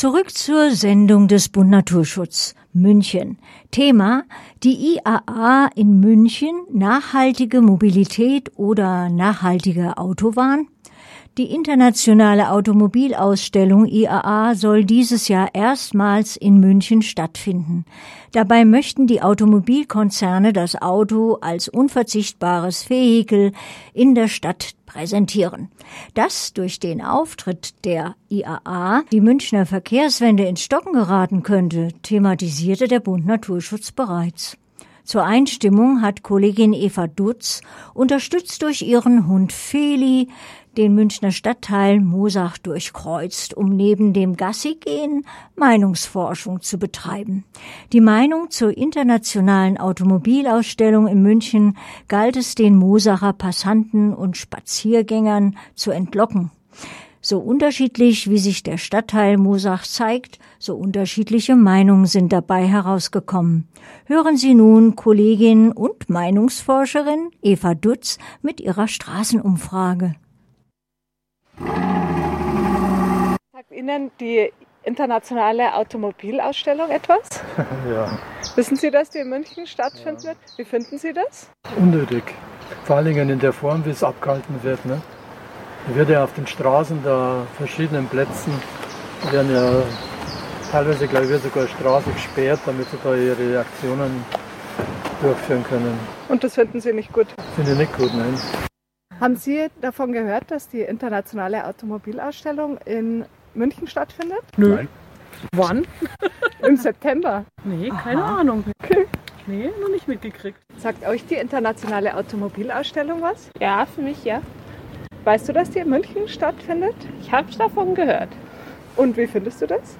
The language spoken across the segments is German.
Zurück zur Sendung des Bund Naturschutz München. Thema die IAA in München, nachhaltige Mobilität oder nachhaltige Autobahn? Die internationale Automobilausstellung IAA soll dieses Jahr erstmals in München stattfinden. Dabei möchten die Automobilkonzerne das Auto als unverzichtbares Vehikel in der Stadt präsentieren. Dass durch den Auftritt der IAA die Münchner Verkehrswende ins Stocken geraten könnte, thematisierte der Bund Naturschutz bereits. Zur Einstimmung hat Kollegin Eva Dutz, unterstützt durch ihren Hund Feli, den Münchner Stadtteil Mosach durchkreuzt, um neben dem Gassigehen Meinungsforschung zu betreiben. Die Meinung zur internationalen Automobilausstellung in München galt es den Mosacher Passanten und Spaziergängern zu entlocken. So unterschiedlich wie sich der Stadtteil Mosach zeigt, so unterschiedliche Meinungen sind dabei herausgekommen. Hören Sie nun Kollegin und Meinungsforscherin Eva Dutz mit ihrer Straßenumfrage. Sagt Ihnen die internationale Automobilausstellung etwas? ja. Wissen Sie, dass die in München stattfinden wird? Wie finden Sie das? Unnötig. Vor allen Dingen in der Form, wie es abgehalten wird. Ne? wird ja auf den Straßen da verschiedenen Plätzen werden ja teilweise, glaube ich, sogar Straße gesperrt, damit sie da ihre Aktionen durchführen können. Und das finden Sie nicht gut? Finde ich nicht gut, nein. Haben Sie davon gehört, dass die internationale Automobilausstellung in München stattfindet? Nö. Nein. Wann? Im September. Nee, keine Aha. Ahnung. Okay. Nee, noch nicht mitgekriegt. Sagt euch die internationale Automobilausstellung was? Ja, für mich ja. Weißt du, dass die in München stattfindet? Ich habe davon gehört. Und wie findest du das?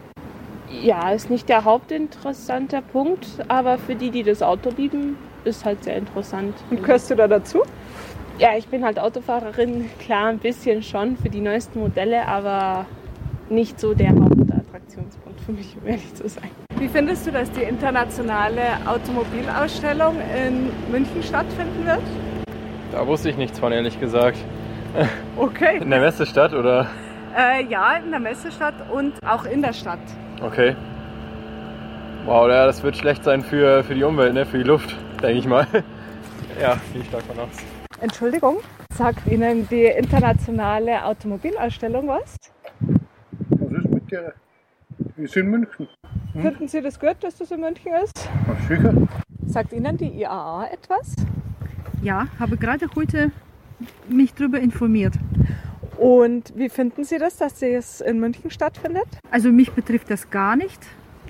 Ja, ist nicht der hauptinteressante Punkt, aber für die, die das Auto lieben, ist halt sehr interessant. Und gehörst du da dazu? Ja, ich bin halt Autofahrerin, klar ein bisschen schon für die neuesten Modelle, aber nicht so der Hauptattraktionspunkt für mich, um ehrlich zu sein. Wie findest du, dass die internationale Automobilausstellung in München stattfinden wird? Da wusste ich nichts von, ehrlich gesagt. Okay. In der Messestadt oder? Äh, ja, in der Messestadt und auch in der Stadt. Okay. Wow, ja, das wird schlecht sein für, für die Umwelt, ne? für die Luft, denke ich mal. ja, gehe ich stark von aus. Entschuldigung, sagt Ihnen die internationale Automobilausstellung was? Was ist mit der? Die ist in München. Hm? Finden Sie das gut, dass das in München ist? Na sicher. Sagt Ihnen die IAA etwas? Ja, habe gerade heute mich darüber informiert. Und wie finden Sie das, dass es in München stattfindet? Also mich betrifft das gar nicht,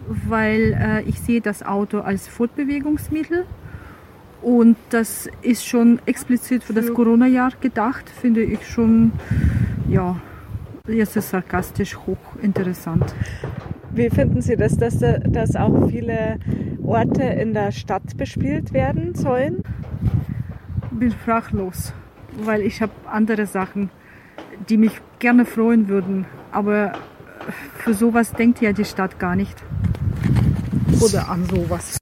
weil äh, ich sehe das Auto als Fortbewegungsmittel und das ist schon explizit für das Corona-Jahr gedacht, finde ich schon, ja, jetzt ist sarkastisch hochinteressant. Wie finden Sie das, dass, dass auch viele Orte in der Stadt bespielt werden sollen? Bin sprachlos, weil ich habe andere Sachen, die mich gerne freuen würden, aber für sowas denkt ja die Stadt gar nicht. Oder an sowas.